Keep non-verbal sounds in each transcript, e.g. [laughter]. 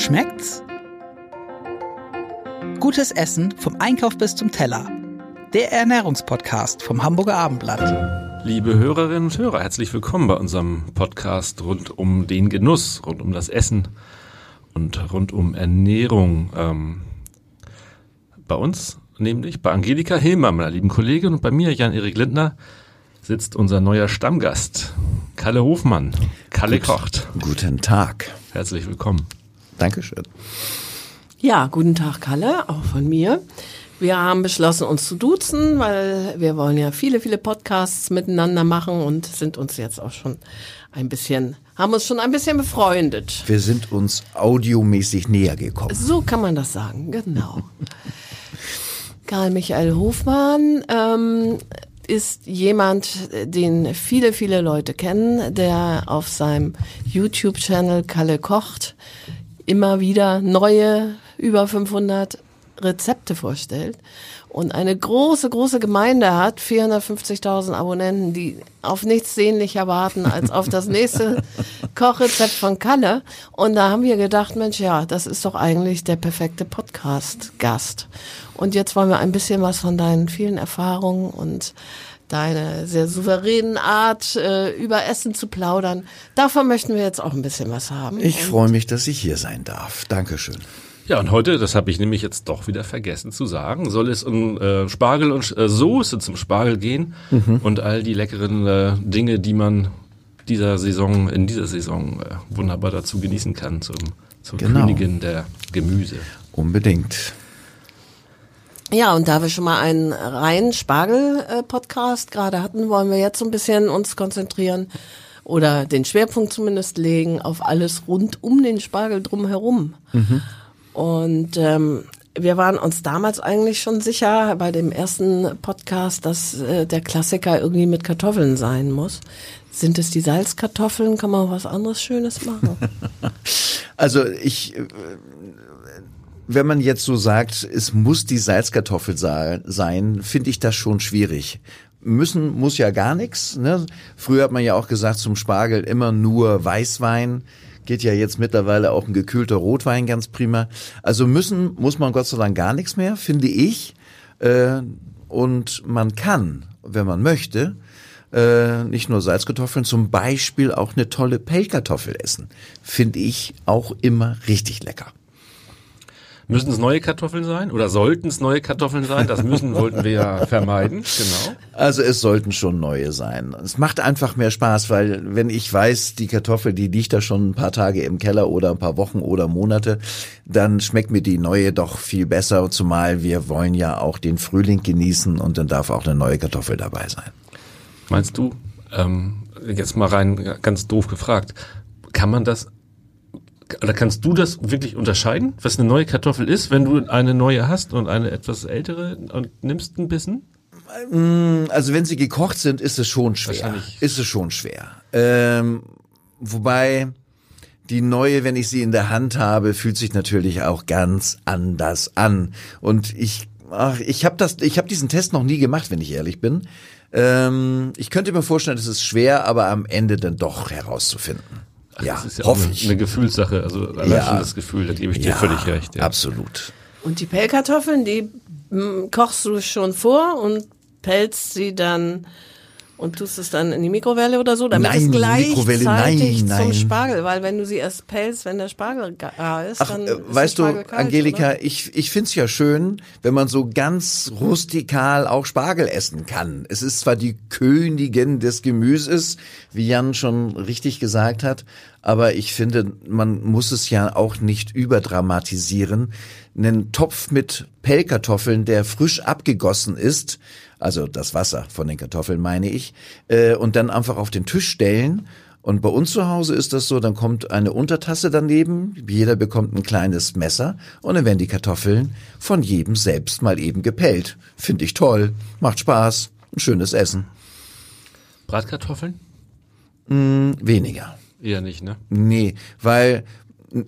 Schmeckt's? Gutes Essen vom Einkauf bis zum Teller. Der Ernährungspodcast vom Hamburger Abendblatt. Liebe Hörerinnen und Hörer, herzlich willkommen bei unserem Podcast rund um den Genuss, rund um das Essen und rund um Ernährung. Ähm, bei uns, nämlich bei Angelika Hilmer, meiner lieben Kollegin, und bei mir, Jan-Erik Lindner, sitzt unser neuer Stammgast, Kalle Hofmann. Kalle Gut, kocht. Guten Tag. Herzlich willkommen. Dankeschön. Ja, guten Tag, Kalle, auch von mir. Wir haben beschlossen, uns zu duzen, weil wir wollen ja viele, viele Podcasts miteinander machen und sind uns jetzt auch schon ein bisschen, haben uns schon ein bisschen befreundet. Wir sind uns audiomäßig näher gekommen. So kann man das sagen, genau. [laughs] Karl Michael Hofmann ähm, ist jemand, den viele, viele Leute kennen, der auf seinem YouTube-Channel Kalle kocht immer wieder neue, über 500 Rezepte vorstellt und eine große, große Gemeinde hat, 450.000 Abonnenten, die auf nichts sehnlicher warten als auf das nächste [laughs] Kochrezept von Kalle. Und da haben wir gedacht, Mensch, ja, das ist doch eigentlich der perfekte Podcast-Gast. Und jetzt wollen wir ein bisschen was von deinen vielen Erfahrungen und deine sehr souveränen Art, äh, über Essen zu plaudern. Davon möchten wir jetzt auch ein bisschen was haben. Ich freue mich, dass ich hier sein darf. Dankeschön. Ja, und heute, das habe ich nämlich jetzt doch wieder vergessen zu sagen, soll es um äh, Spargel und äh, Soße zum Spargel gehen mhm. und all die leckeren äh, Dinge, die man dieser Saison, in dieser Saison äh, wunderbar dazu genießen kann, zum, zur genau. Königin der Gemüse. Unbedingt. Ja, und da wir schon mal einen reinen Spargel-Podcast gerade hatten, wollen wir jetzt so ein bisschen uns konzentrieren oder den Schwerpunkt zumindest legen auf alles rund um den Spargel drumherum. Mhm. Und ähm, wir waren uns damals eigentlich schon sicher bei dem ersten Podcast, dass äh, der Klassiker irgendwie mit Kartoffeln sein muss. Sind es die Salzkartoffeln? Kann man was anderes Schönes machen? [laughs] also ich äh, wenn man jetzt so sagt, es muss die Salzkartoffel sein, finde ich das schon schwierig. Müssen muss ja gar nichts. Ne? Früher hat man ja auch gesagt, zum Spargel immer nur Weißwein. Geht ja jetzt mittlerweile auch ein gekühlter Rotwein ganz prima. Also müssen muss man Gott sei Dank gar nichts mehr, finde ich. Äh, und man kann, wenn man möchte, äh, nicht nur Salzkartoffeln, zum Beispiel auch eine tolle Pellkartoffel essen. Finde ich auch immer richtig lecker. Müssen es neue Kartoffeln sein oder sollten es neue Kartoffeln sein? Das müssen wollten wir ja [laughs] vermeiden. Genau. Also es sollten schon neue sein. Es macht einfach mehr Spaß, weil wenn ich weiß, die Kartoffel, die liegt da schon ein paar Tage im Keller oder ein paar Wochen oder Monate, dann schmeckt mir die neue doch viel besser. Zumal wir wollen ja auch den Frühling genießen und dann darf auch eine neue Kartoffel dabei sein. Meinst du? Ähm, jetzt mal rein ganz doof gefragt. Kann man das oder kannst du das wirklich unterscheiden, was eine neue Kartoffel ist, wenn du eine neue hast und eine etwas ältere und nimmst ein bisschen? Mm, also wenn sie gekocht sind, ist es schon schwer. Ist es schon schwer. Ähm, wobei die neue, wenn ich sie in der Hand habe, fühlt sich natürlich auch ganz anders an. Und ich, ach, ich habe das, ich habe diesen Test noch nie gemacht, wenn ich ehrlich bin. Ähm, ich könnte mir vorstellen, es ist schwer, aber am Ende dann doch herauszufinden. Ach, ja, das ist ja hoffe eine, ich. eine Gefühlssache, also allein ja, schon das Gefühl, da gebe ich dir ja, völlig recht. Ja. Absolut. Und die Pellkartoffeln, die kochst du schon vor und pelzt sie dann und tust es dann in die Mikrowelle oder so, damit nein, es gleichzeitig nein, nein. zum Spargel, weil wenn du sie erst pelzt, wenn der Spargel gar ist, Ach, dann äh, weißt du, kalt, Angelika, oder? ich ich find's ja schön, wenn man so ganz rustikal auch Spargel essen kann. Es ist zwar die Königin des Gemüses, wie Jan schon richtig gesagt hat, aber ich finde, man muss es ja auch nicht überdramatisieren. Einen Topf mit Pellkartoffeln, der frisch abgegossen ist, also das Wasser von den Kartoffeln meine ich, äh, und dann einfach auf den Tisch stellen. Und bei uns zu Hause ist das so, dann kommt eine Untertasse daneben, jeder bekommt ein kleines Messer und dann werden die Kartoffeln von jedem selbst mal eben gepellt. Finde ich toll, macht Spaß, ein schönes Essen. Bratkartoffeln? Mm, weniger. Eher nicht, ne? Nee, weil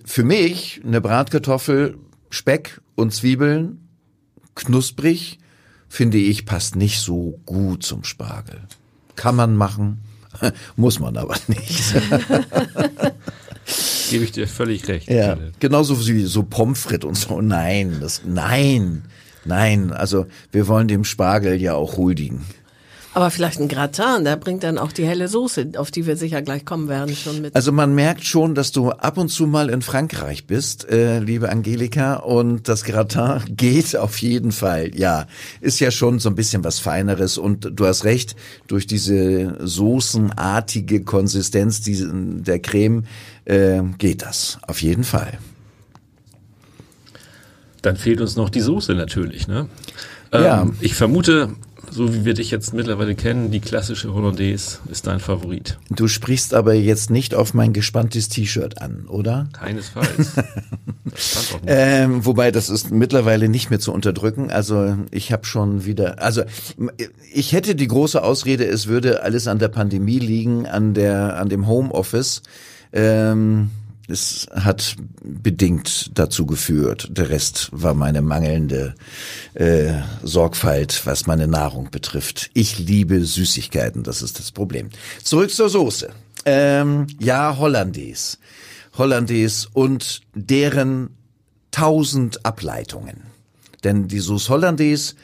für mich eine Bratkartoffel, Speck und Zwiebeln, knusprig, finde ich, passt nicht so gut zum Spargel. Kann man machen, [laughs] muss man aber nicht. [laughs] gebe ich dir völlig recht. Ja, genauso wie so Pommes frites und so. Nein, das, nein, nein. Also wir wollen dem Spargel ja auch huldigen. Aber vielleicht ein Gratin, der bringt dann auch die helle Soße, auf die wir sicher gleich kommen werden, schon mit. Also man merkt schon, dass du ab und zu mal in Frankreich bist, äh, liebe Angelika, und das Gratin [laughs] geht auf jeden Fall. Ja, ist ja schon so ein bisschen was Feineres und du hast recht, durch diese soßenartige Konsistenz diese, der Creme äh, geht das auf jeden Fall. Dann fehlt uns noch die Soße natürlich, ne? Ja. Ähm, ich vermute, so wie wir dich jetzt mittlerweile kennen, die klassische Hollandaise ist dein Favorit. Du sprichst aber jetzt nicht auf mein gespanntes T-Shirt an, oder? Keinesfalls. [laughs] das. Ähm, wobei das ist mittlerweile nicht mehr zu unterdrücken. Also ich habe schon wieder, also ich hätte die große Ausrede, es würde alles an der Pandemie liegen, an der, an dem Homeoffice. Ähm, es hat bedingt dazu geführt. Der Rest war meine mangelnde äh, Sorgfalt, was meine Nahrung betrifft. Ich liebe Süßigkeiten, das ist das Problem. Zurück zur Soße. Ähm, ja, Hollandaise. Hollandaise und deren tausend Ableitungen. Denn die Sauce Hollandaise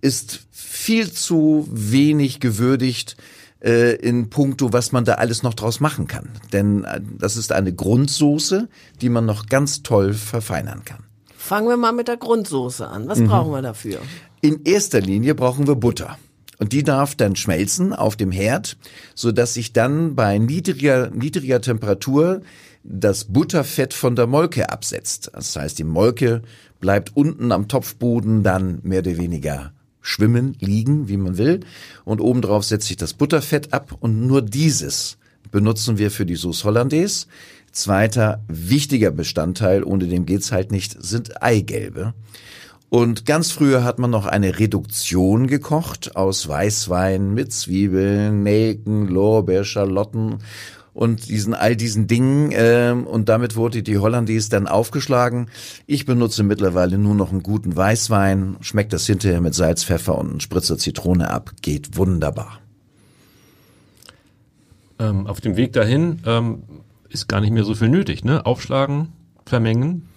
ist viel zu wenig gewürdigt äh, in puncto, was man da alles noch draus machen kann. Denn äh, das ist eine Grundsoße, die man noch ganz toll verfeinern kann. Fangen wir mal mit der Grundsoße an. Was brauchen wir dafür? In erster Linie brauchen wir Butter. Und die darf dann schmelzen auf dem Herd, so dass sich dann bei niedriger, niedriger Temperatur das Butterfett von der Molke absetzt. Das heißt, die Molke bleibt unten am Topfboden dann mehr oder weniger schwimmen, liegen, wie man will. Und obendrauf setzt sich das Butterfett ab und nur dieses benutzen wir für die Sauce Hollandaise. Zweiter wichtiger Bestandteil, ohne den geht's halt nicht, sind Eigelbe. Und ganz früher hat man noch eine Reduktion gekocht aus Weißwein mit Zwiebeln, Nelken, Lorbeer, Schalotten und diesen all diesen Dingen ähm, und damit wurde die Hollandaise dann aufgeschlagen. Ich benutze mittlerweile nur noch einen guten Weißwein, schmeckt das hinterher mit Salz, Pfeffer und einen Spritzer Zitrone ab, geht wunderbar. Ähm, auf dem Weg dahin ähm, ist gar nicht mehr so viel nötig, ne? Aufschlagen, vermengen,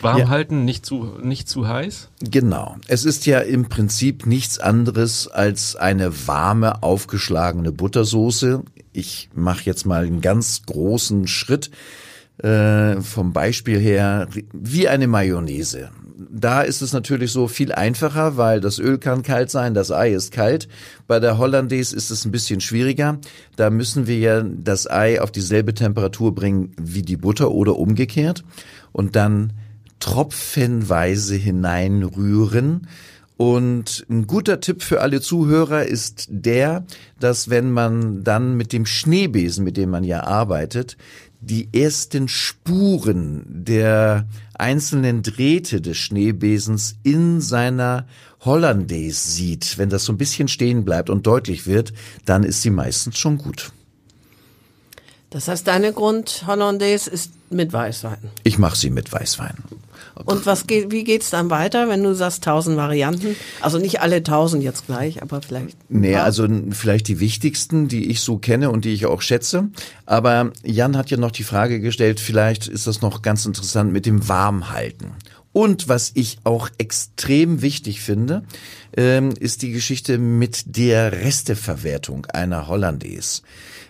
warm Ja. halten, nicht zu, nicht zu heiß. Genau. Es ist ja im Prinzip nichts anderes als eine warme, aufgeschlagene Buttersoße. Ich mache jetzt mal einen ganz großen Schritt äh, vom Beispiel her, wie eine Mayonnaise. Da ist es natürlich so viel einfacher, weil das Öl kann kalt sein, das Ei ist kalt. Bei der Hollandaise ist es ein bisschen schwieriger. Da müssen wir ja das Ei auf dieselbe Temperatur bringen wie die Butter oder umgekehrt und dann tropfenweise hineinrühren. Und ein guter Tipp für alle Zuhörer ist der, dass wenn man dann mit dem Schneebesen, mit dem man ja arbeitet, die ersten Spuren der einzelnen Drähte des Schneebesens in seiner Hollandaise sieht, wenn das so ein bisschen stehen bleibt und deutlich wird, dann ist sie meistens schon gut. Das heißt, deine Grund Hollandaise ist mit Weißwein. Ich mache sie mit Weißwein. Und was geht, wie geht's dann weiter, wenn du sagst tausend Varianten? Also nicht alle tausend jetzt gleich, aber vielleicht. Nee, also vielleicht die wichtigsten, die ich so kenne und die ich auch schätze. Aber Jan hat ja noch die Frage gestellt, vielleicht ist das noch ganz interessant mit dem Warmhalten. Und was ich auch extrem wichtig finde, ähm, ist die Geschichte mit der Resteverwertung einer Hollandaise.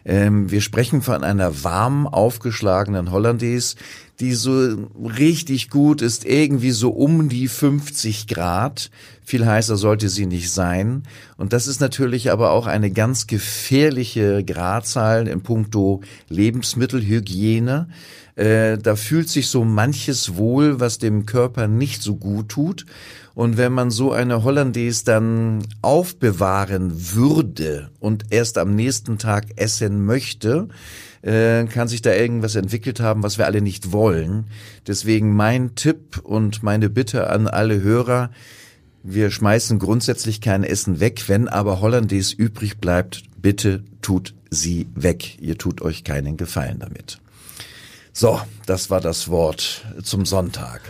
Ähm, wir sprechen von einer warm aufgeschlagenen Hollandaise, die so richtig gut ist, irgendwie so um die 50 Grad. Viel heißer sollte sie nicht sein. Und das ist natürlich aber auch eine ganz gefährliche Gradzahl in puncto Lebensmittelhygiene. Äh, da fühlt sich so manches wohl, was dem Körper nicht so gut tut. Und wenn man so eine Hollandaise dann aufbewahren würde und erst am nächsten Tag essen möchte, äh, kann sich da irgendwas entwickelt haben, was wir alle nicht wollen. Deswegen mein Tipp und meine Bitte an alle Hörer, wir schmeißen grundsätzlich kein Essen weg, wenn aber Hollandaise übrig bleibt, bitte tut sie weg. Ihr tut euch keinen Gefallen damit. So, das war das Wort zum Sonntag.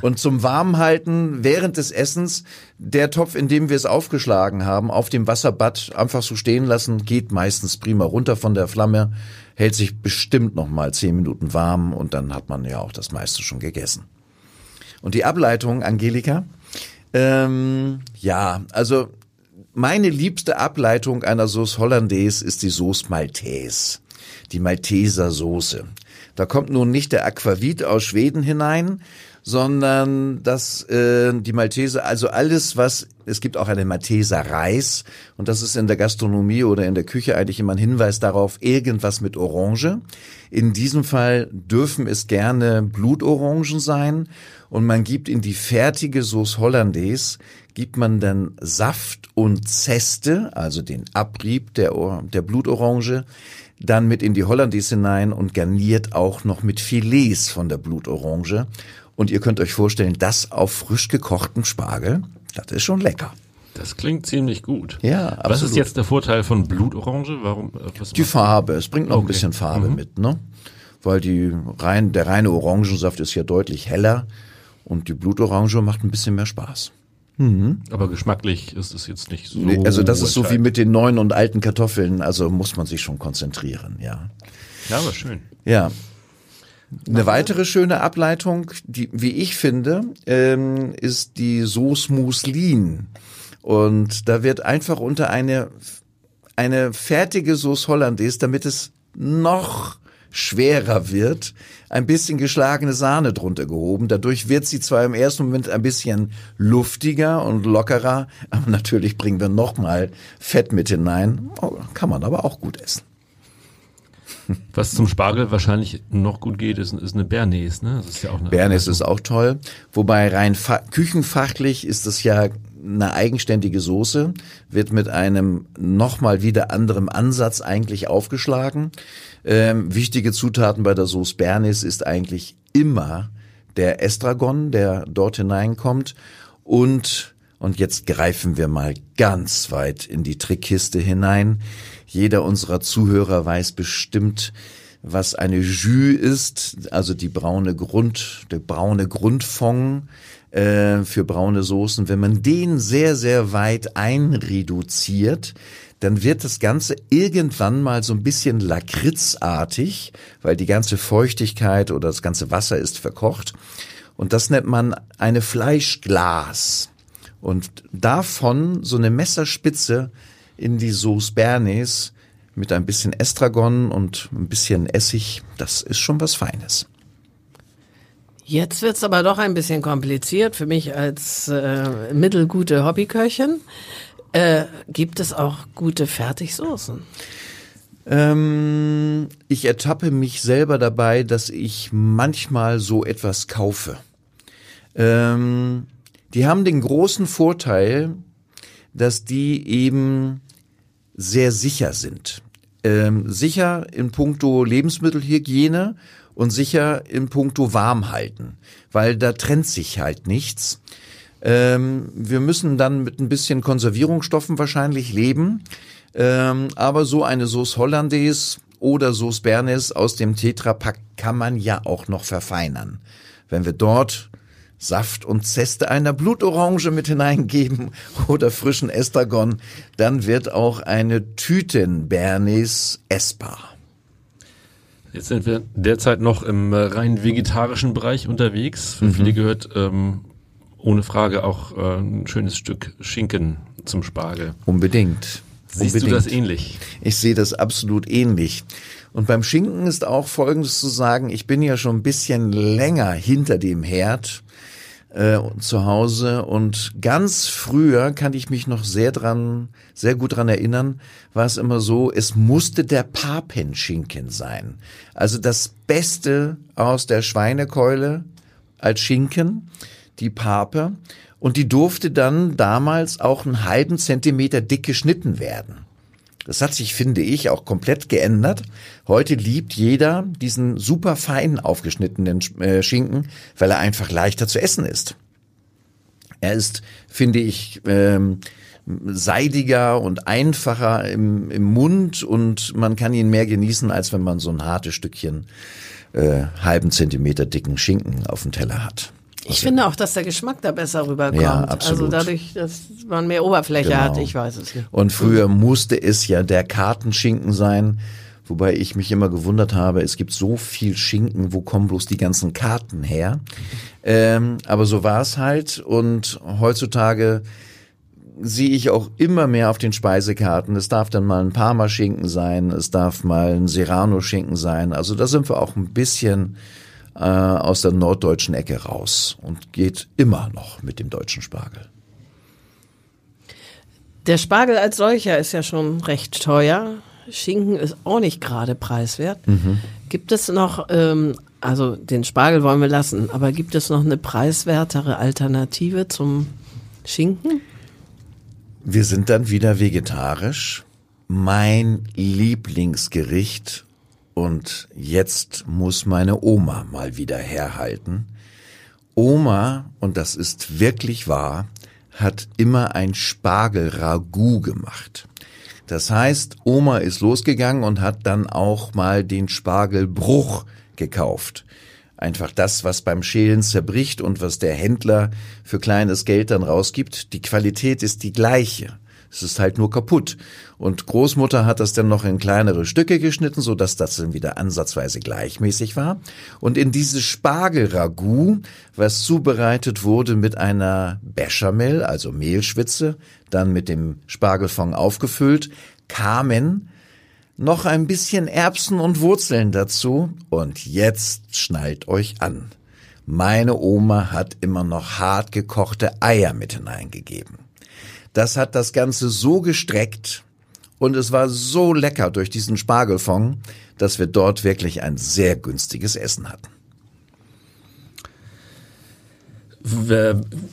Und zum Warmhalten während des Essens, der Topf, in dem wir es aufgeschlagen haben, auf dem Wasserbad einfach so stehen lassen, geht meistens prima runter von der Flamme, hält sich bestimmt noch mal zehn Minuten warm und dann hat man ja auch das meiste schon gegessen. Und die Ableitung, Angelika? Ähm, ja, also meine liebste Ableitung einer Sauce Hollandaise ist die Sauce Maltaise, die Malteser Soße. Da kommt nun nicht der Aquavit aus Schweden hinein, sondern das äh, die Malteser, also alles was es gibt auch eine Malteser Reis und das ist in der Gastronomie oder in der Küche eigentlich immer ein Hinweis darauf irgendwas mit Orange. In diesem Fall dürfen es gerne Blutorangen sein und man gibt in die fertige Sauce Hollandaise gibt man dann Saft und Zeste, also den Abrieb der, der Blutorange, dann mit in die Hollandaise hinein und garniert auch noch mit Filets von der Blutorange. Und ihr könnt euch vorstellen, das auf frisch gekochtem Spargel, das ist schon lecker. Das klingt ziemlich gut. Ja, absolut. Was ist jetzt der Vorteil von Blutorange? Warum? äh, Die Farbe, es bringt noch ein Okay. bisschen Farbe Mhm. mit, ne? Weil die rein, der reine Orangensaft ist ja deutlich heller und die Blutorange macht ein bisschen mehr Spaß. Aber geschmacklich ist es jetzt nicht so. Nee, also das ist so wie mit den neuen und alten Kartoffeln, also muss man sich schon konzentrieren, ja. Ja, aber schön. Ja. Eine weitere schöne Ableitung, die, wie ich finde, ähm, ist die Sauce Muslin. Und da wird einfach unter eine, eine fertige Sauce Hollandaise, damit es noch schwerer wird, ein bisschen geschlagene Sahne drunter gehoben. Dadurch wird sie zwar im ersten Moment ein bisschen luftiger und lockerer, aber natürlich bringen wir nochmal Fett mit hinein. Oh, kann man aber auch gut essen. Was zum Spargel wahrscheinlich noch gut geht, ist, ist eine Bernays, ne? Das ist ja auch eine. Bernes ist auch toll. Wobei rein fa- küchenfachlich ist es ja eine eigenständige Soße, wird mit einem nochmal wieder anderem Ansatz eigentlich aufgeschlagen. Ähm, wichtige Zutaten bei der Sauce Bernes ist eigentlich immer der Estragon, der dort hineinkommt und und jetzt greifen wir mal ganz weit in die Trickkiste hinein. Jeder unserer Zuhörer weiß bestimmt, was eine Jus ist, also die braune Grund, der braune Grundfond äh, für braune Soßen. Wenn man den sehr, sehr weit einreduziert, dann wird das Ganze irgendwann mal so ein bisschen lakritzartig, weil die ganze Feuchtigkeit oder das ganze Wasser ist verkocht. Und das nennt man eine Fleischglas. Und davon so eine Messerspitze in die Sauce Bernays mit ein bisschen Estragon und ein bisschen Essig, das ist schon was Feines. Jetzt wird's aber doch ein bisschen kompliziert für mich als äh, mittelgute Hobbyköchin. Äh, gibt es auch gute Fertigsoßen? Ähm, ich ertappe mich selber dabei, dass ich manchmal so etwas kaufe. Ähm, die haben den großen Vorteil, dass die eben sehr sicher sind. Ähm, sicher in puncto Lebensmittelhygiene und sicher in puncto Warmhalten, weil da trennt sich halt nichts. Ähm, wir müssen dann mit ein bisschen Konservierungsstoffen wahrscheinlich leben, ähm, aber so eine Sauce Hollandaise oder Sauce Bernays aus dem Tetrapack kann man ja auch noch verfeinern. Wenn wir dort Saft und Zeste einer Blutorange mit hineingeben [laughs] oder frischen Estragon, dann wird auch eine Tüten Bernays essbar. Jetzt sind wir derzeit noch im äh, rein vegetarischen Bereich unterwegs. Für viele gehört ähm, ohne Frage auch äh, ein schönes Stück Schinken zum Spargel. Unbedingt. Siehst Unbedingt. du das ähnlich? Ich sehe das absolut ähnlich. Und beim Schinken ist auch Folgendes zu sagen, ich bin ja schon ein bisschen länger hinter dem Herd äh, zu Hause und ganz früher kann ich mich noch sehr dran, sehr gut dran erinnern, war es immer so, es musste der Papenschinken sein. Also das Beste aus der Schweinekeule als Schinken, die Pape. Und die durfte dann damals auch einen halben Zentimeter dick geschnitten werden. Das hat sich, finde ich, auch komplett geändert. Heute liebt jeder diesen super fein aufgeschnittenen äh, Schinken, weil er einfach leichter zu essen ist. Er ist, finde ich, ähm, seidiger und einfacher im, im Mund und man kann ihn mehr genießen, als wenn man so ein hartes Stückchen äh, halben Zentimeter dicken Schinken auf dem Teller hat. Ich finde auch, dass der Geschmack da besser rüberkommt. Ja, absolut. Also dadurch, dass man mehr Oberfläche Genau. hat, ich weiß es nicht. Und früher musste es ja der Kartenschinken sein, wobei ich mich immer gewundert habe, es gibt so viel Schinken, wo kommen bloß die ganzen Karten her? Ähm, aber so war es halt und heutzutage sehe ich auch immer mehr auf den Speisekarten. Es darf dann mal ein Parmaschinken sein, es darf mal ein Serrano-Schinken sein. Also da sind wir auch ein bisschen äh, aus der norddeutschen Ecke raus und geht immer noch mit dem deutschen Spargel. Der Spargel als solcher ist ja schon recht teuer. Schinken ist auch nicht gerade preiswert. Mhm. Gibt es noch, ähm, also den Spargel wollen wir lassen, aber gibt es noch eine preiswertere Alternative zum Schinken? Wir sind dann wieder vegetarisch. Mein Lieblingsgericht und jetzt muss meine Oma mal wieder herhalten. Oma, und das ist wirklich wahr, hat immer ein Spargel-Ragout gemacht. Das heißt, Oma ist losgegangen und hat dann auch mal den Spargelbruch gekauft. Einfach das, was beim Schälen zerbricht und was der Händler für kleines Geld dann rausgibt. Die Qualität ist die gleiche. Es ist halt nur kaputt. Und Großmutter hat das dann noch in kleinere Stücke geschnitten, so dass das dann wieder ansatzweise gleichmäßig war. Und in dieses Spargelragout, was zubereitet wurde mit einer Bechamel, also Mehlschwitze, dann mit dem Spargelfond aufgefüllt, kamen noch ein bisschen Erbsen und Wurzeln dazu. Und jetzt schnallt euch an. Meine Oma hat immer noch hart gekochte Eier mit hineingegeben. Das hat das Ganze so gestreckt und es war so lecker durch diesen Spargelfond, dass wir dort wirklich ein sehr günstiges Essen hatten.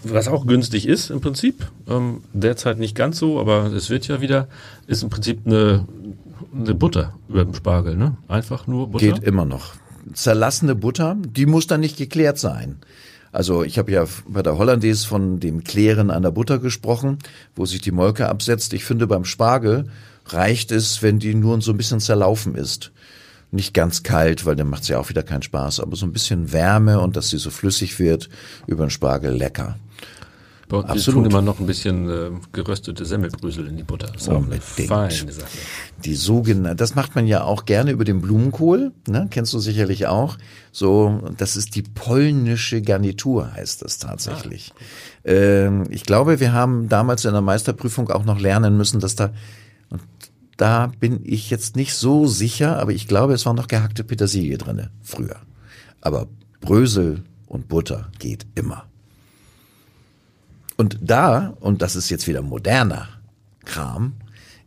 Was auch günstig ist im Prinzip, ähm, derzeit nicht ganz so, aber es wird ja wieder, ist im Prinzip eine, eine Butter über dem Spargel, ne? Einfach nur Butter. Geht immer noch. Zerlassene Butter, die muss dann nicht geklärt sein. Also ich habe ja bei der Hollandaise von dem Klären an der Butter gesprochen, wo sich die Molke absetzt. Ich finde beim Spargel reicht es, wenn die nur so ein bisschen zerlaufen ist. Nicht ganz kalt, weil dann macht sie ja auch wieder keinen Spaß, aber so ein bisschen Wärme und dass sie so flüssig wird über den Spargel lecker. Bei uns- Absolut. tun immer noch ein bisschen äh, geröstete Semmelbrösel in die Butter. Das Unbedingt. feine Sache. Die sogenannte, das macht man ja auch gerne über den Blumenkohl, ne? kennst du sicherlich auch. So, das ist die polnische Garnitur, heißt das tatsächlich. Ähm, ich glaube, wir haben damals in der Meisterprüfung auch noch lernen müssen, dass da, da bin ich jetzt nicht so sicher, aber ich glaube, es war noch gehackte Petersilie drinne früher. Aber Brösel und Butter geht immer. Und da, und das ist jetzt wieder moderner Kram,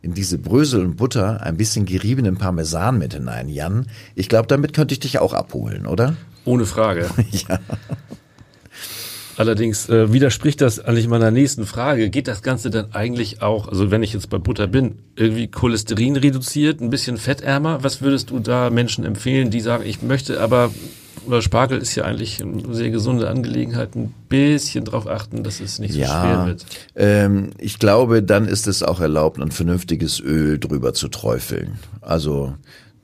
in diese Brösel und Butter ein bisschen geriebenen Parmesan mit hinein, Jan. Ich glaube, damit könnte ich dich auch abholen, oder? Ohne Frage. [laughs] Ja. Allerdings äh, widerspricht das eigentlich meiner nächsten Frage. Geht das Ganze dann eigentlich auch, also wenn ich jetzt bei Butter bin, irgendwie Cholesterin reduziert, ein bisschen fettärmer? Was würdest du da Menschen empfehlen, die sagen, ich möchte aber, oder Spargel ist ja eigentlich eine sehr gesunde Angelegenheit, ein bisschen drauf achten, dass es nicht so schwer Ja, wird? ähm, ich glaube, dann ist es auch erlaubt, ein vernünftiges Öl drüber zu träufeln. Also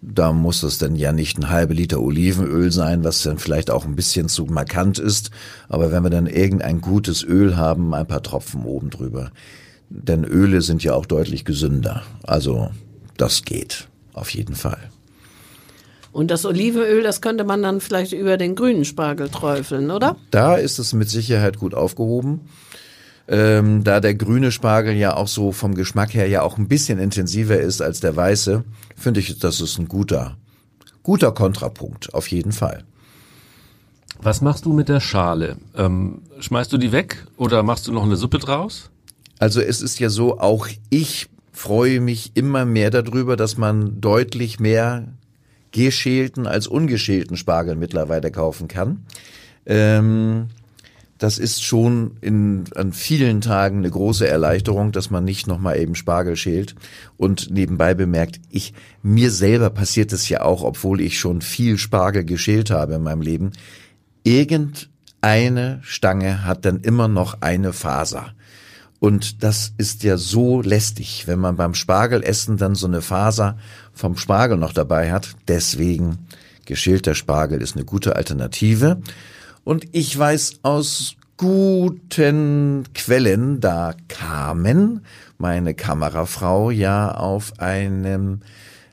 da muss es dann ja nicht ein halbe Liter Olivenöl sein, was dann vielleicht auch ein bisschen zu markant ist. Aber wenn wir dann irgendein gutes Öl haben, ein paar Tropfen oben drüber. Denn Öle sind ja auch deutlich gesünder. Also das geht auf jeden Fall. Und das Olivenöl, das könnte man dann vielleicht über den grünen Spargel träufeln, oder? Da ist es mit Sicherheit gut aufgehoben. Ähm, da der grüne Spargel ja auch so vom Geschmack her ja auch ein bisschen intensiver ist als der weiße, finde ich, das ist ein guter, guter Kontrapunkt, auf jeden Fall. Was machst du mit der Schale? Ähm, schmeißt du die weg oder machst du noch eine Suppe draus? Also es ist ja so, auch ich freue mich immer mehr darüber, dass man deutlich mehr geschälten als ungeschälten Spargel mittlerweile kaufen kann. Ähm, das ist schon in, an vielen Tagen eine große Erleichterung, dass man nicht nochmal eben Spargel schält. Und nebenbei bemerkt, ich, mir selber passiert es ja auch, obwohl ich schon viel Spargel geschält habe in meinem Leben. Irgendeine Stange hat dann immer noch eine Faser. Und das ist ja so lästig, wenn man beim Spargelessen dann so eine Faser vom Spargel noch dabei hat. Deswegen geschälter Spargel ist eine gute Alternative. Und ich weiß aus guten Quellen, da Carmen, meine Kamerafrau, ja auf einem,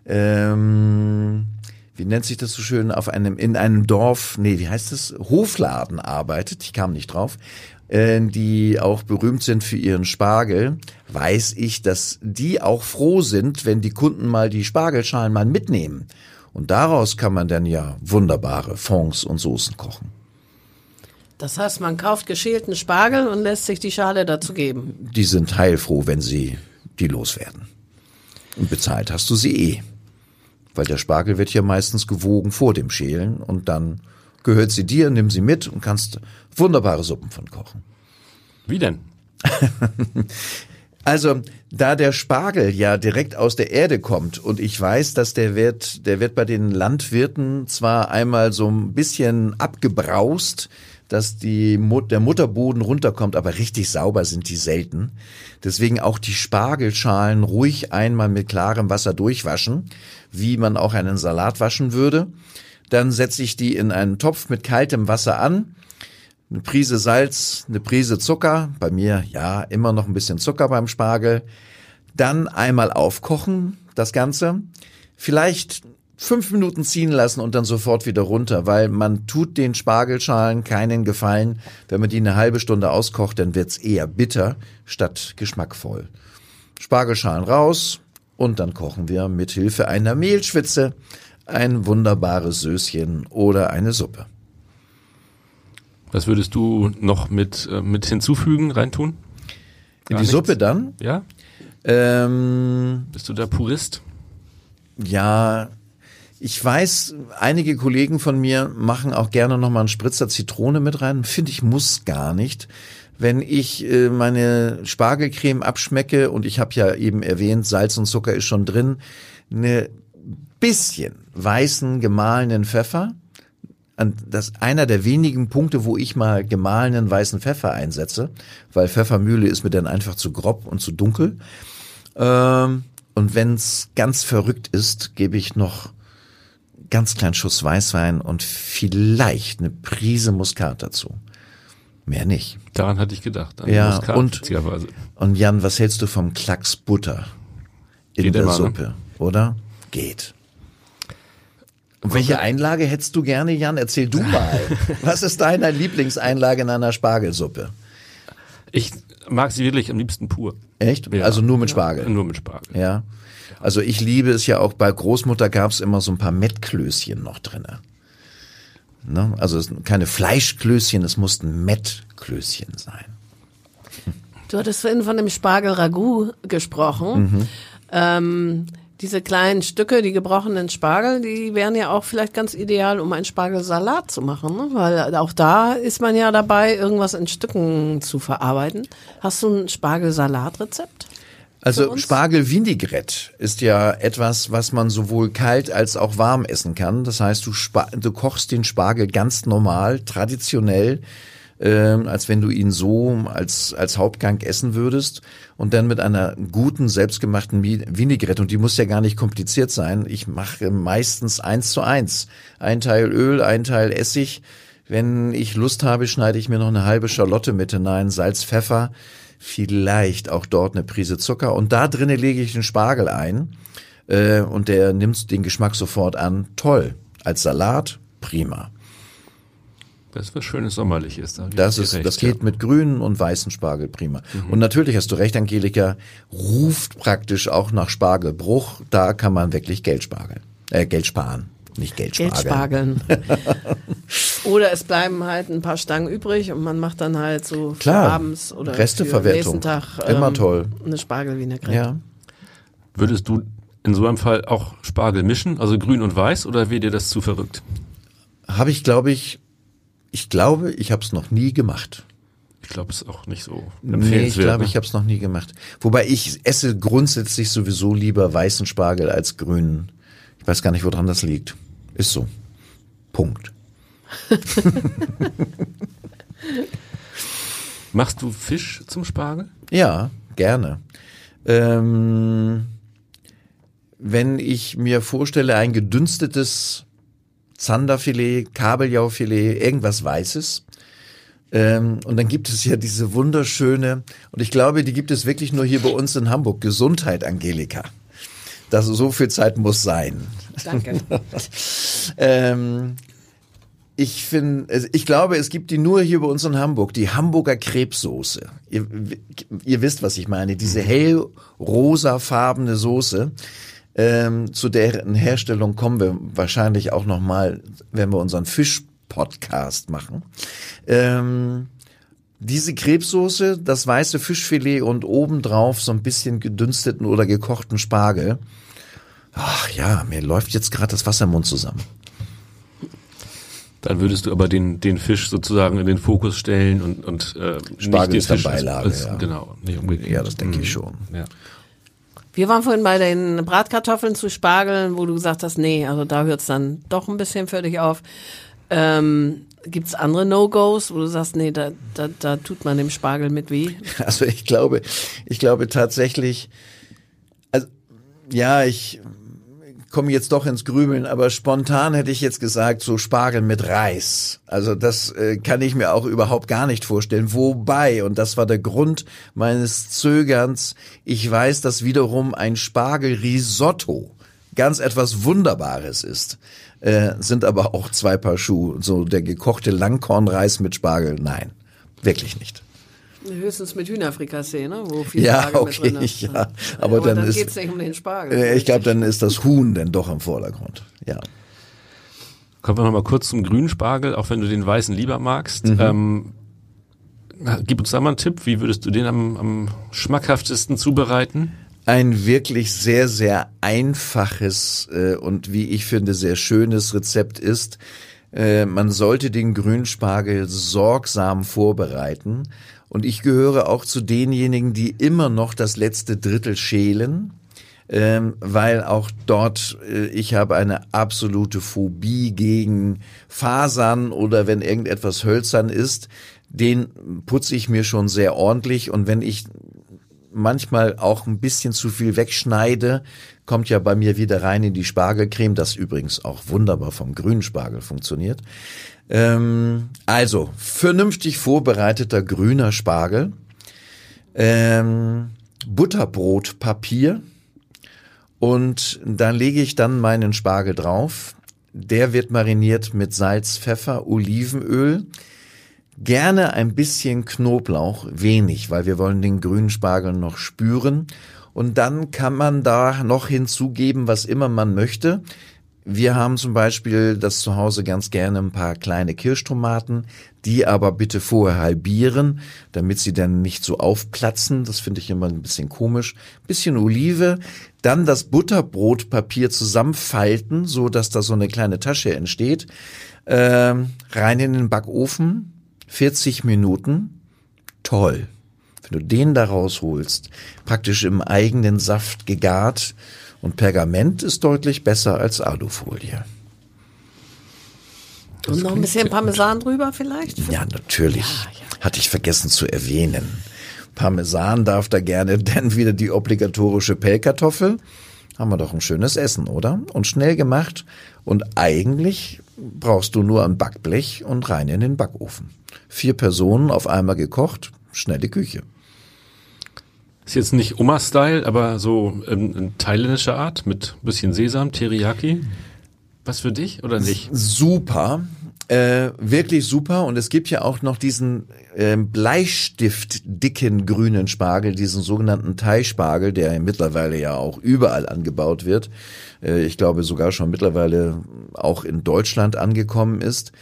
ähm, wie nennt sich das so schön, auf einem, in einem Dorf, nee, wie heißt das, Hofladen arbeitet, ich kam nicht drauf, äh, die auch berühmt sind für ihren Spargel, weiß ich, dass die auch froh sind, wenn die Kunden mal die Spargelschalen mal mitnehmen. Und daraus kann man dann ja wunderbare Fonds und Soßen kochen. Das heißt, man kauft geschälten Spargel und lässt sich die Schale dazu geben. Die sind heilfroh, wenn sie die loswerden. Und bezahlt hast du sie eh. Weil der Spargel wird ja meistens gewogen vor dem Schälen und dann gehört sie dir, nimm sie mit und kannst wunderbare Suppen von kochen. Wie denn? [laughs] Also, da der Spargel ja direkt aus der Erde kommt und ich weiß, dass der wird, der wird bei den Landwirten zwar einmal so ein bisschen abgebraust, dass die Mut, der Mutterboden runterkommt, aber richtig sauber sind die selten. Deswegen auch die Spargelschalen ruhig einmal mit klarem Wasser durchwaschen, wie man auch einen Salat waschen würde. Dann setze ich die in einen Topf mit kaltem Wasser an, eine Prise Salz, eine Prise Zucker, bei mir ja immer noch ein bisschen Zucker beim Spargel, dann einmal aufkochen, das Ganze, vielleicht fünf Minuten ziehen lassen und dann sofort wieder runter, weil man tut den Spargelschalen keinen Gefallen. Wenn man die eine halbe Stunde auskocht, dann wird's eher bitter statt geschmackvoll. Spargelschalen raus und dann kochen wir mit Hilfe einer Mehlschwitze ein wunderbares Söschen oder eine Suppe. Was würdest du noch mit, äh, mit hinzufügen, reintun? In die Suppe dann? Ja? Ähm, Bist du der Purist? ja, ich weiß, einige Kollegen von mir machen auch gerne noch mal einen Spritzer Zitrone mit rein. Finde ich muss gar nicht. Wenn ich äh, meine Spargelcreme abschmecke und ich habe ja eben erwähnt, Salz und Zucker ist schon drin, eine bisschen weißen gemahlenen Pfeffer. Das ist einer der wenigen Punkte, wo ich mal gemahlenen weißen Pfeffer einsetze, weil Pfeffermühle ist mir dann einfach zu grob und zu dunkel. Ähm, und wenn's ganz verrückt ist, gebe ich noch ganz kleinen Schuss Weißwein und vielleicht eine Prise Muskat dazu. Mehr nicht. Daran hatte ich gedacht. Ja, Muskat, und-. Und Jan, was hältst du vom Klacks Butter in Geht der immer, ne? Suppe, oder? Geht. Und welche Einlage hättest du gerne, Jan? Erzähl du mal. [laughs] Was ist deine Lieblingseinlage in einer Spargelsuppe? Ich mag sie wirklich am liebsten pur. Echt? Ja. Also nur mit Spargel. Nur mit Spargel. Ja. Also ich liebe es ja auch bei Großmutter gab's immer so ein paar Mettklößchen noch drinne. Ne? Also es sind keine Fleischklößchen, es mussten Mettklößchen sein. Du hattest vorhin von dem Spargel-Ragout gesprochen. Ähm, diese kleinen Stücke, die gebrochenen Spargel, die wären ja auch vielleicht ganz ideal, um einen Spargelsalat zu machen, ne? weil auch da ist man ja dabei, irgendwas in Stücken zu verarbeiten. Hast du ein Spargelsalatrezept? Also uns? Spargel Vinaigrette ist ja etwas, was man sowohl kalt als auch warm essen kann. Das heißt, du, du kochst den Spargel ganz normal, traditionell, ähm, als wenn du ihn so als, als Hauptgang essen würdest und dann mit einer guten, selbstgemachten Vinaigrette. Und die muss ja gar nicht kompliziert sein. Ich mache meistens eins zu eins. Ein Teil Öl, ein Teil Essig. Wenn ich Lust habe, schneide ich mir noch eine halbe Schalotte mit hinein, Salz, Pfeffer, vielleicht auch dort eine Prise Zucker. Und da drinnen lege ich den Spargel ein äh, und der nimmt den Geschmack sofort an. Toll. Als Salat, prima. Das ist was Schönes Sommerliches. Da Das ist, recht, das geht ja. Mhm. mit grünen und weißen Spargel prima. Und natürlich hast du recht, Angelika, ruft praktisch auch nach Spargelbruch. Da kann man wirklich Geld spargeln. Äh, Geld sparen. Nicht Geld spargeln. Geldspargeln. [laughs] oder es bleiben halt ein paar Stangen übrig und man macht dann halt so Klar. abends oder Resteverwertung. den nächsten Tag ähm, Immer toll. eine Spargelvinaigrette. Ja. Würdest du in so einem Fall auch Spargel mischen, also grün und weiß, oder wäre dir das zu verrückt? Habe ich, glaube ich, ich glaube, ich habe es noch nie gemacht. Ich glaube, es ist auch nicht so Nee, empfehlenswert. ich glaube, ne? ich habe es noch nie gemacht. Wobei ich esse grundsätzlich sowieso lieber weißen Spargel als grünen. Ich weiß gar nicht, woran das liegt. Ist so. Punkt. [laughs] Machst du Fisch zum Spargel? Ja, gerne. Ähm, wenn ich mir vorstelle, ein gedünstetes Zanderfilet, Kabeljaufilet, irgendwas Weißes. Ähm, und dann gibt es ja diese wunderschöne, und ich glaube, die gibt es wirklich nur hier bei uns in Hamburg, Gesundheit, Angelika. Das so viel Zeit muss sein. Danke. [laughs] ähm, ich finde, ich glaube, es gibt die nur hier bei uns in Hamburg, die Hamburger Krebssoße. Ihr, ihr wisst, was ich meine. Diese hellrosafarbene Soße. Ähm, zu deren Herstellung kommen wir wahrscheinlich auch noch mal, wenn wir unseren Fisch-Podcast machen. Ähm, diese Krebssoße, das weiße Fischfilet und obendrauf so ein bisschen gedünsteten oder gekochten Spargel. Ach ja, mir läuft jetzt gerade das Wasser im Mund zusammen. Dann würdest du aber den, den Fisch sozusagen in den Fokus stellen und, und äh, Spargel nicht ist dann Fisch als- Beilage, als, ja. Genau, nicht umgekehrt. Ja, das denke ich Mhm. schon. Ja. Wir waren vorhin bei den Bratkartoffeln zu Spargeln, wo du gesagt hast, nee, also da hört's dann doch ein bisschen für dich auf. Ähm, gibt's andere No-Gos, wo du sagst, nee, da, da, da tut man dem Spargel mit weh? [laughs] Also ich glaube, ich glaube tatsächlich, also ja, ich komme jetzt doch ins Grübeln, aber spontan hätte ich jetzt gesagt, so Spargel mit Reis. Also das äh, kann ich mir auch überhaupt gar nicht vorstellen. Wobei, und das war der Grund meines Zögerns, ich weiß, dass wiederum ein Spargelrisotto ganz etwas Wunderbares ist. Äh, sind aber auch zwei Paar Schuhe. So der gekochte Langkornreis mit Spargel, nein, wirklich nicht. Höchstens mit Hühnerfrikassee, ne? Wo viel Ja, Spargel okay, mit drin ist. [laughs] ja. Aber dann ist- geht's nicht um den Spargel. Äh, Ich glaube, dann ist das Huhn denn doch im Vordergrund. Ja. Kommen wir noch mal kurz zum grünen Spargel, auch wenn du den weißen lieber magst. Mhm. Ähm, gib uns da mal einen Tipp, wie würdest du den am, am schmackhaftesten zubereiten? Ein wirklich sehr, sehr einfaches äh, und wie ich finde sehr schönes Rezept ist, äh, man sollte den Grünspargel sorgsam vorbereiten. Und ich gehöre auch zu denjenigen, die immer noch das letzte Drittel schälen. ähm, weil auch dort äh, ich habe eine absolute Phobie gegen Fasern oder wenn irgendetwas hölzern ist, den putze ich mir schon sehr ordentlich und wenn ich manchmal auch ein bisschen zu viel wegschneide, kommt ja bei mir wieder rein in die Spargelcreme, das übrigens auch wunderbar vom grünen Spargel funktioniert. Ähm, also, vernünftig vorbereiteter grüner Spargel, ähm, Butterbrotpapier und da lege ich dann meinen Spargel drauf. Der wird mariniert mit Salz, Pfeffer, Olivenöl, Gerne ein bisschen Knoblauch, wenig, weil wir wollen den grünen Spargel noch spüren. Und dann kann man da noch hinzugeben, was immer man möchte. Wir haben zum Beispiel das zu Hause ganz gerne ein paar kleine Kirschtomaten, die aber bitte vorher halbieren, damit sie dann nicht so aufplatzen. Das finde ich immer ein bisschen komisch. Bisschen Olive, dann das Butterbrotpapier zusammenfalten, so dass da so eine kleine Tasche entsteht. Ähm, rein in den Backofen, 40 Minuten, toll. Wenn du den da rausholst, praktisch im eigenen Saft gegart und Pergament ist deutlich besser als Alufolie. Und noch ein bisschen Parmesan drüber vielleicht? Ja, natürlich. Hatte ich vergessen zu erwähnen. Parmesan darf da gerne [laughs] dann wieder die obligatorische Pellkartoffel. Haben wir doch ein schönes Essen, oder? Und schnell gemacht. Und eigentlich brauchst du nur ein Backblech und rein in den Backofen. Vier Personen auf einmal gekocht, schnelle Küche. Ist jetzt nicht Oma-Style, aber so in thailändischer Art mit bisschen Sesam, Teriyaki. Was für dich oder nicht? Super, äh, wirklich super. Und es gibt ja auch noch diesen äh, Bleistift-dicken grünen Spargel, diesen sogenannten Thai-Spargel, der mittlerweile ja auch überall angebaut wird. Äh, ich glaube sogar schon mittlerweile auch in Deutschland angekommen ist.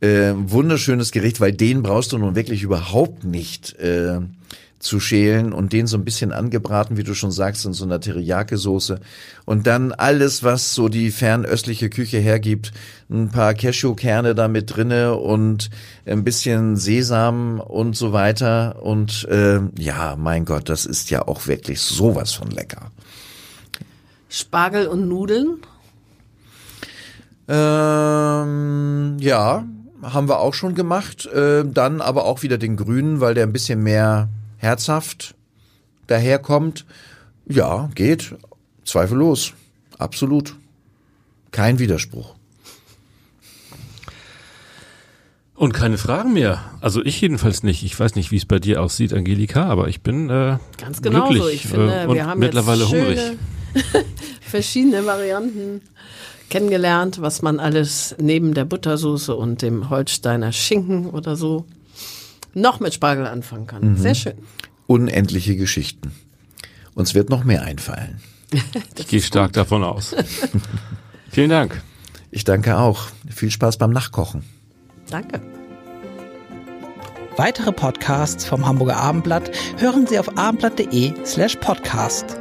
Äh, wunderschönes Gericht, weil den brauchst du nun wirklich überhaupt nicht äh, zu schälen und den so ein bisschen angebraten, wie du schon sagst, in so einer Teriyaki-Soße. Und dann alles, was so die fernöstliche Küche hergibt, ein paar Cashewkerne da mit drinne und ein bisschen Sesam und so weiter. Und äh, ja, mein Gott, das ist ja auch wirklich sowas von lecker. Spargel und Nudeln? Ähm, ja, haben wir auch schon gemacht. Äh, dann aber auch wieder den grünen, weil der ein bisschen mehr herzhaft daherkommt. Ja, geht. Zweifellos. Absolut. Kein Widerspruch. Und keine Fragen mehr. Also ich jedenfalls nicht. Ich weiß nicht, wie es bei dir aussieht, Angelika, aber ich bin äh, Ganz genau glücklich so. Ich finde, äh, und wir haben mittlerweile jetzt hungrig. [laughs] verschiedene Varianten kennengelernt, was man alles neben der Buttersoße und dem Holsteiner Schinken oder so noch mit Spargel anfangen kann. Mhm. Sehr schön. Unendliche Geschichten. Uns wird noch mehr einfallen. [laughs] Ich gehe stark davon aus. [laughs] Vielen Dank. Ich danke auch. Viel Spaß beim Nachkochen. Danke. Weitere Podcasts vom Hamburger Abendblatt hören Sie auf abendblatt.de slash podcast.